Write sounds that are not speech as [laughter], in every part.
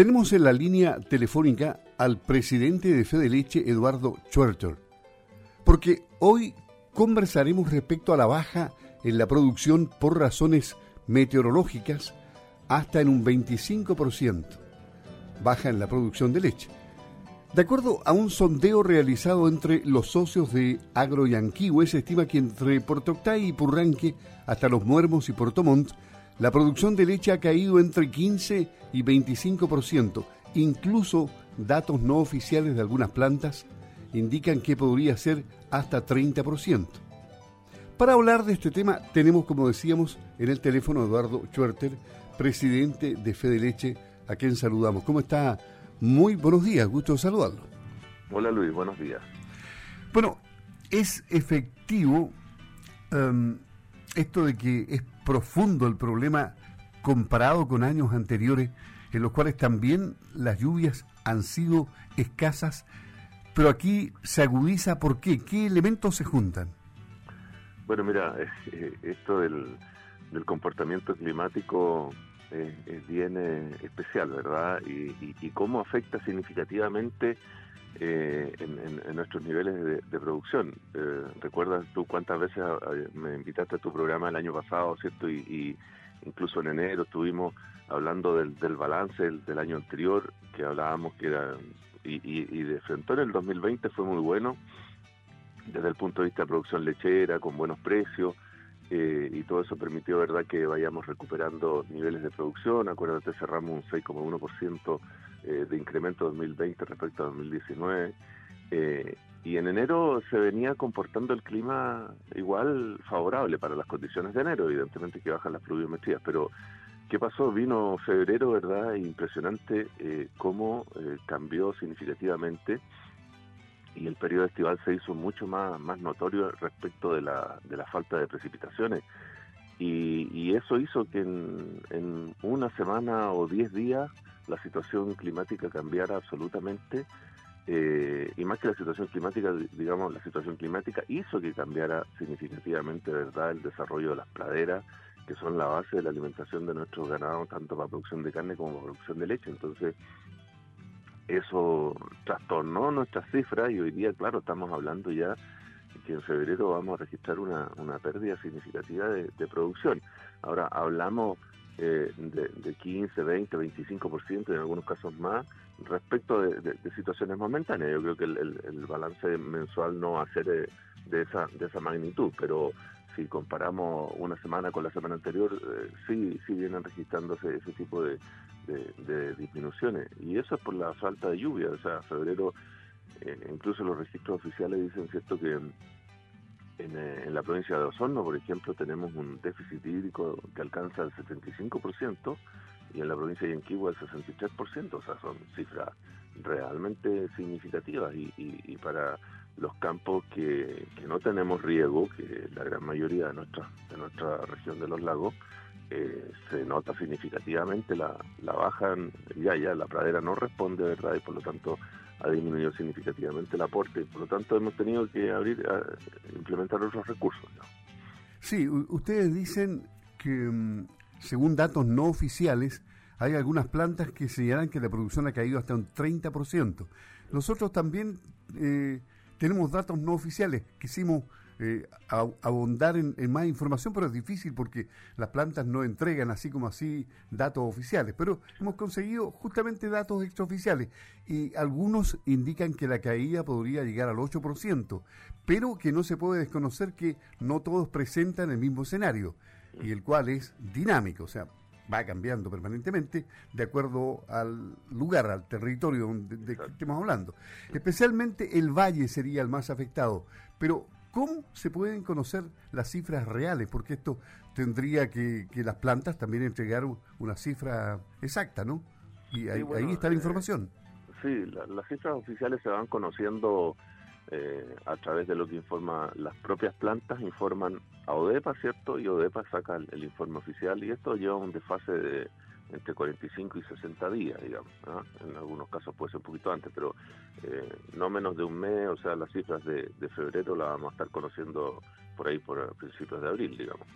Tenemos en la línea telefónica al presidente de Fede Leche, Eduardo Schwerter, porque hoy conversaremos respecto a la baja en la producción por razones meteorológicas hasta en un 25%. Baja en la producción de leche. De acuerdo a un sondeo realizado entre los socios de Agro se estima que entre Portoctay y Purranque, hasta Los Muermos y Portomont, la producción de leche ha caído entre 15 y 25%. Incluso datos no oficiales de algunas plantas indican que podría ser hasta 30%. Para hablar de este tema tenemos, como decíamos, en el teléfono a Eduardo Schwerter, presidente de Fede Leche, a quien saludamos. ¿Cómo está muy buenos días, gusto saludarlo. Hola Luis, buenos días. Bueno, es efectivo em, esto de que es profundo el problema comparado con años anteriores, en los cuales también las lluvias han sido escasas, pero aquí se agudiza por qué, qué elementos se juntan. Bueno, mira, eh, esto del, comportamiento climático es, bien eh, especial, ¿verdad? Y, cómo afecta significativamente eh, en, nuestros niveles de, producción. Eh, ¿Recuerdas tú cuántas veces me invitaste a tu programa el año pasado, ¿cierto? Y, incluso en enero estuvimos hablando del, balance del, año anterior, que hablábamos que era... Y, y de frente en el 2020 fue muy bueno desde el punto de vista de producción lechera, con buenos precios, eh, y todo eso permitió verdad que vayamos recuperando niveles de producción. Acuérdate, cerramos un 6,1% eh, de incremento 2020 respecto a 2019. Eh, y en enero se venía comportando el clima igual favorable para las condiciones de enero, evidentemente que bajan las pluviometrías, pero ¿qué pasó? Vino febrero, ¿verdad? Impresionante cómo cambió significativamente y el periodo estival se hizo mucho más, más notorio respecto de la, de la falta de precipitaciones. Y, eso hizo que en, una semana o diez días la situación climática cambiara absolutamente. Eh, y más que la situación climática, digamos, la situación climática hizo que cambiara significativamente, ¿verdad?, el desarrollo de las praderas, que son la base de la alimentación de nuestros ganados, tanto para producción de carne como para producción de leche. Entonces, eso trastornó nuestras cifras y hoy día, claro, estamos hablando ya que en febrero vamos a registrar una, una pérdida significativa de, producción. Ahora, hablamos eh, de, de, 15, 20, 25% y en algunos casos más respecto de, situaciones momentáneas. Yo creo que el, balance mensual no va a ser de, esa, de esa magnitud, pero si comparamos una semana con la semana anterior, eh, sí, sí vienen registrándose ese tipo de, disminuciones. Y eso es por la falta de lluvia. O sea, febrero, eh, incluso los registros oficiales dicen cierto que en, eh, en, la provincia de Osorno, por ejemplo, tenemos un déficit hídrico que alcanza el 75% y en la provincia de Yanquihua el 63%. O sea, son cifras realmente significativas y, y, para los campos que, que, no tenemos riego, que la gran mayoría de nuestra, de nuestra región de los lagos, eh, se nota significativamente la, la baja, ya, ya, la pradera no responde, ¿verdad? Y por lo tanto ha disminuido significativamente el aporte. Por lo tanto, hemos tenido que abrir, implementar otros recursos. Sí, ustedes dicen que, mm, según datos no oficiales, hay algunas plantas que señalan que la producción ha caído hasta un 30%. Nosotros también eh, tenemos datos no oficiales. Quisimos eh, abundar en, más información, pero es difícil porque las plantas no entregan así como así datos oficiales. Pero hemos conseguido justamente datos extraoficiales y algunos indican que la caída podría llegar al 8%, pero que no se puede desconocer que no todos presentan el mismo escenario y el cual es dinámico, o sea, va cambiando permanentemente de acuerdo al lugar, al territorio donde, de que estemos hablando. Especialmente el valle sería el más afectado, pero ¿Cómo se pueden conocer las cifras reales? Porque esto tendría que, las plantas también entregar una cifra exacta, ¿no? Y ahí, está la eh, información. sí, las cifras oficiales se van conociendo eh, a través de lo que informa las propias plantas, informan a ODEPA, ¿cierto? Y ODEPA saca el informe oficial y esto lleva un desfase de entre 45 y 60 días, digamos. En algunos casos puede ser un poquito antes, pero eh, no menos de un mes, o sea, las cifras de, febrero las vamos a estar conociendo por ahí por principios de abril, digamos.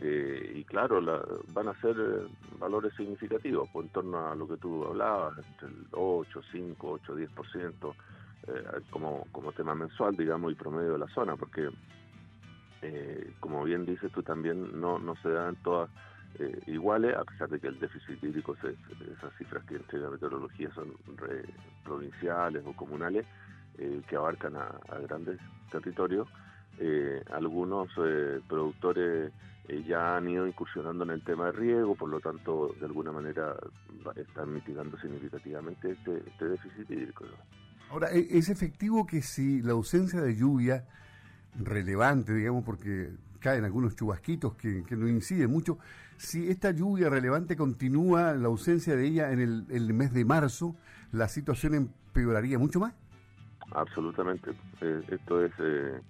Eh, y claro, van a ser eh, valores significativos, pues en torno a lo que tú hablabas, entre el 8, 5, 8, 10%, eh, como, como tema mensual, digamos, y promedio de la zona, porque, eh, como bien dices tú también, no, no se dan todas iguales, a pesar de que el déficit hídrico, esas cifras que entrega meteorología son provinciales o comunales, que abarcan a, grandes territorios. algunos productores eh, ya han ido incursionando en el tema de riego, por lo tanto, de alguna manera están mitigando significativamente este, este déficit hídrico. Ahora, ¿e-, ¿es efectivo que si la ausencia de lluvia relevante, digamos, porque caen algunos chubasquitos que, no inciden mucho, si esta lluvia relevante continúa, la ausencia de ella en el, mes de marzo, ¿la situación empeoraría mucho más? Absolutamente. Eh, esto es... Eh,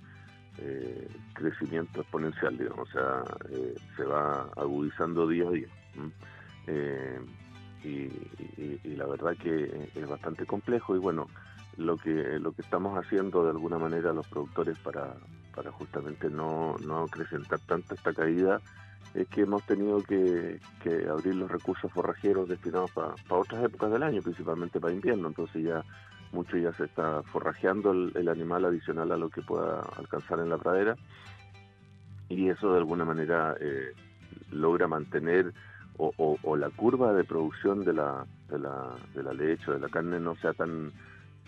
eh, crecimiento exponencial, digamos, o sea, eh, se va agudizando día a día. Eh, y, la verdad que es bastante complejo y bueno, lo que lo que estamos haciendo de alguna manera los productores para, para justamente no, no acrecentar tanto esta caída es que hemos tenido que, abrir los recursos forrajeros destinados para otras épocas del año, principalmente para invierno, entonces ya mucho ya se está forrajeando el, animal adicional a lo que pueda alcanzar en la pradera. Y eso de alguna manera eh, logra mantener o, la curva de producción de la, de la, de la leche o de la carne no sea tan,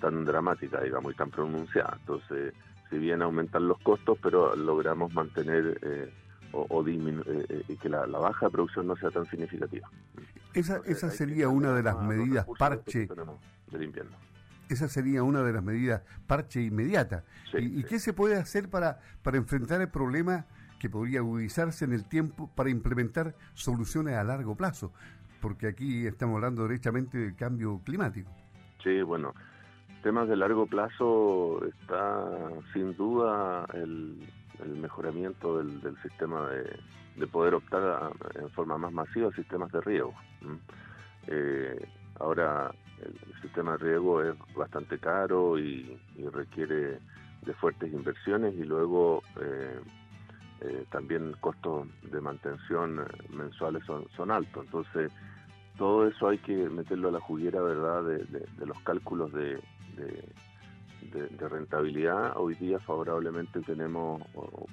tan dramática, digamos, y tan pronunciada. Entonces, si bien aumentan los costos, pero logramos mantener eh, o, disminuir eh, y que la, baja de producción no sea tan significativa. Esa, esa sería una de las medidas parche del invierno esa sería una de las medidas parche inmediata. ¿Y, qué se puede hacer para, para enfrentar el problema que podría agudizarse en el tiempo para implementar soluciones a largo plazo? Porque aquí estamos hablando derechamente del cambio climático. Sí, bueno, temas de largo plazo está sin duda el, mejoramiento del, sistema de, poder optar en forma más masiva a sistemas de riego. Eh, ahora el, sistema de riego es bastante caro y, requiere de fuertes inversiones y luego eh, eh, también costos de mantención mensuales son, son altos. Entonces, todo eso hay que meterlo a la juguera, ¿verdad?, de, los cálculos de, de, rentabilidad. Hoy día favorablemente tenemos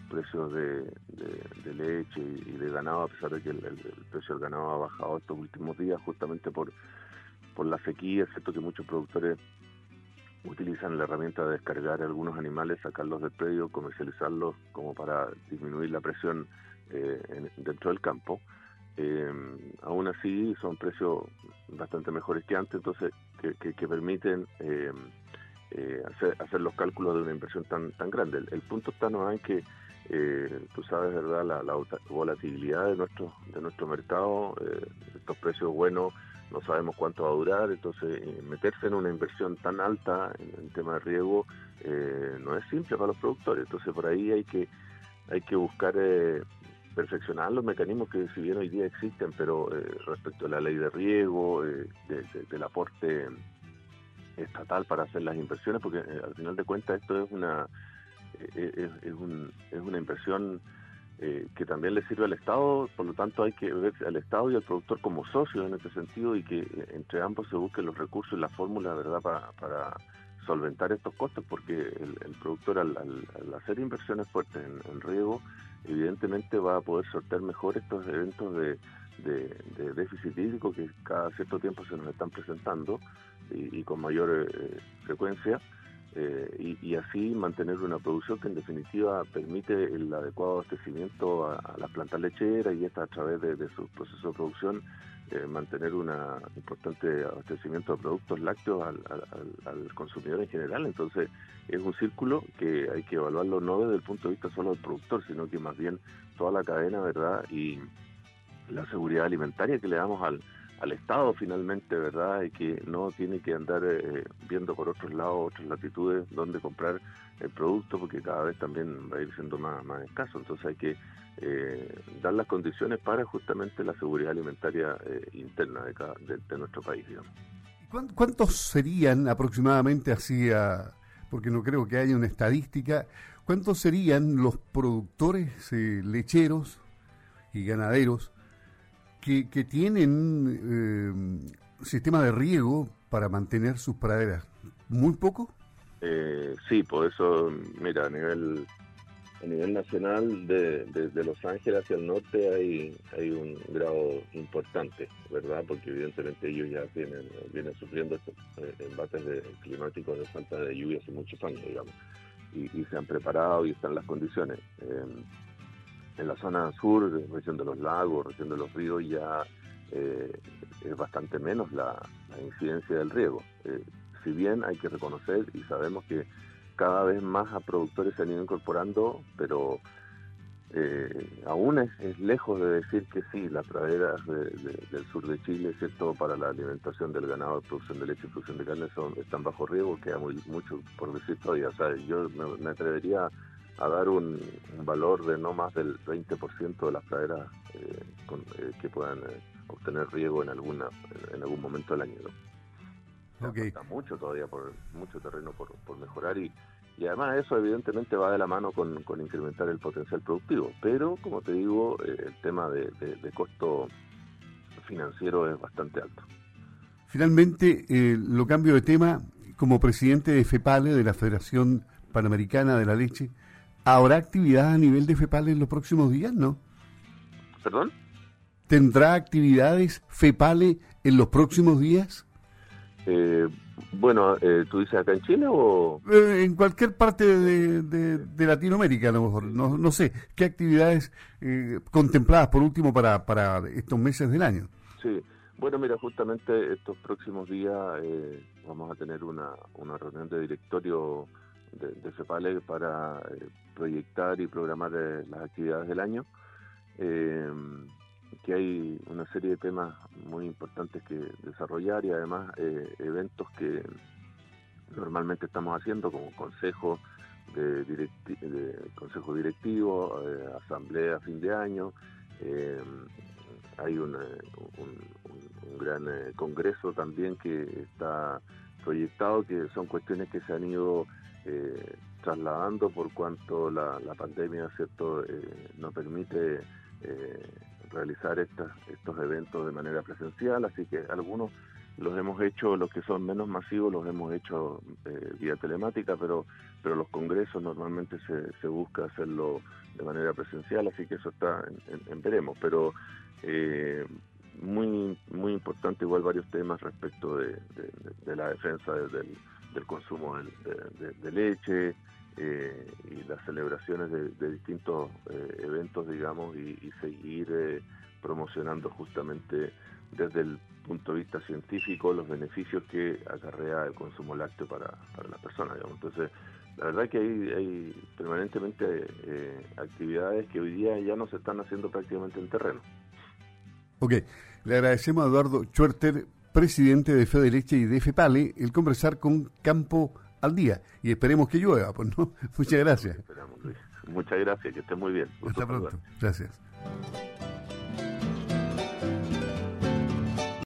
precios de, leche y de ganado, a pesar de que el, precio del ganado ha bajado estos últimos días justamente por por la sequía, es cierto que muchos productores utilizan la herramienta de descargar algunos animales, sacarlos del predio, comercializarlos como para disminuir la presión eh, dentro del campo. Eh, aún así son precios bastante mejores que antes, entonces que, permiten eh, hacer, los cálculos de una inversión tan tan grande. El, punto está no en que tú sabes, verdad, la, la, volatilidad de nuestro de nuestro mercado, estos precios buenos no sabemos cuánto va a durar, entonces eh, meterse en una inversión tan alta en, tema de riego eh, no es simple para los productores, entonces por ahí hay que hay que buscar eh, perfeccionar los mecanismos que si bien hoy día existen, pero respecto a la ley de riego, del aporte estatal para hacer las inversiones, porque al final de cuentas esto es una es, es una inversión eh, que también le sirve al Estado, por lo tanto hay que ver al Estado y al productor como socios en este sentido y que eh, entre ambos se busquen los recursos y la fórmula verdad para, solventar estos costos, porque el, productor al, hacer inversiones fuertes en, riego, evidentemente va a poder sortear mejor estos eventos de, déficit hídrico que cada cierto tiempo se nos están presentando y, con mayor eh, frecuencia eh, y, así mantener una producción que en definitiva permite el adecuado abastecimiento a, las plantas lecheras y esta a través de, su proceso de producción eh, mantener un importante abastecimiento de productos lácteos al, consumidor en general. Entonces es un círculo que hay que evaluarlo no desde el punto de vista solo del productor, sino que más bien toda la cadena, ¿verdad? Y la seguridad alimentaria que le damos al, al Estado finalmente, ¿verdad? Y que no tiene que andar eh, viendo por otros lados, otras latitudes, dónde comprar el producto, porque cada vez también va a ir siendo más, más escaso. Entonces hay que eh, dar las condiciones para justamente la seguridad alimentaria eh, interna de, de, nuestro país, digamos. ¿Cuántos serían aproximadamente así, porque no creo que haya una estadística, cuántos serían los productores lecheros y ganaderos que, que tienen eh, sistema de riego para mantener sus praderas. ¿Muy poco? Eh, sí, por eso, mira, a nivel a nivel nacional, de, de, Los Ángeles hacia el norte hay, hay un grado importante, ¿verdad? Porque evidentemente ellos ya vienen, vienen sufriendo estos eh, embates climáticos de falta de lluvia hace muchos años, digamos, y, se han preparado y están las condiciones. en la zona sur, región de los lagos, región de los ríos, ya eh, es bastante menos la, incidencia del riego. Eh, si bien hay que reconocer y sabemos que cada vez más a productores se han ido incorporando, pero eh, aún es, lejos de decir que sí, las praderas del sur de Chile, ¿cierto? para la alimentación del ganado, producción de leche y producción de carne, son, están bajo riego, queda muy, mucho por decir todavía. O sea, yo me, atrevería a dar un, valor de no más del 20% de las praderas eh, eh, que puedan obtener riego en alguna en algún momento del año. Okay. mucho todavía, por mucho terreno por, por mejorar y, y además eso evidentemente va de la mano con, con incrementar el potencial productivo. Pero, como te digo, eh, el tema de, costo financiero es bastante alto. Finalmente, eh, lo cambio de tema, como presidente de FEPALE, de la Federación Panamericana de la Leche, ¿habrá actividad a nivel de FEPALE en los próximos días, no? ¿Perdón? ¿Tendrá actividades FEPALE en los próximos días? Eh, bueno, eh, ¿tú dices acá en Chile o...? Eh, en cualquier parte de, Latinoamérica, a lo mejor. No, no sé, ¿qué actividades eh, contempladas por último para, para estos meses del año? Sí, bueno, mira, justamente estos próximos días vamos a tener una, una reunión de directorio de, de CEPALE para proyectar y programar las actividades del año que hay una serie de temas muy importantes que desarrollar y además eh, eventos que normalmente estamos haciendo como consejo de, consejo directivo, eh, asamblea a fin de año. Eh, hay un, gran congreso también que está proyectado, que son cuestiones que se han ido trasladando por cuanto la, la pandemia cierto no permite realizar estos eventos de manera presencial, así que algunos los hemos hecho, los que son menos masivos los hemos hecho eh, vía telemática, pero pero los congresos normalmente se, se busca hacerlo de manera presencial, así que eso está en, veremos, pero eh, muy muy importante igual varios temas respecto de, la defensa del, del consumo de, leche, eh, y las celebraciones de, distintos eh, eventos, digamos, y, seguir eh, promocionando justamente desde el punto de vista científico los beneficios que acarrea el consumo lácteo para, para las personas, digamos. Entonces, la verdad que hay, hay permanentemente actividades que hoy día ya no se están haciendo prácticamente en terreno. Ok, le agradecemos a Eduardo Schwerter, presidente de Fede Leche y de FEPALE, el conversar con Campo al día y esperemos que llueva, pues no. [laughs] Muchas gracias. Muchas gracias, que esté muy bien. Hasta pronto. Gracias.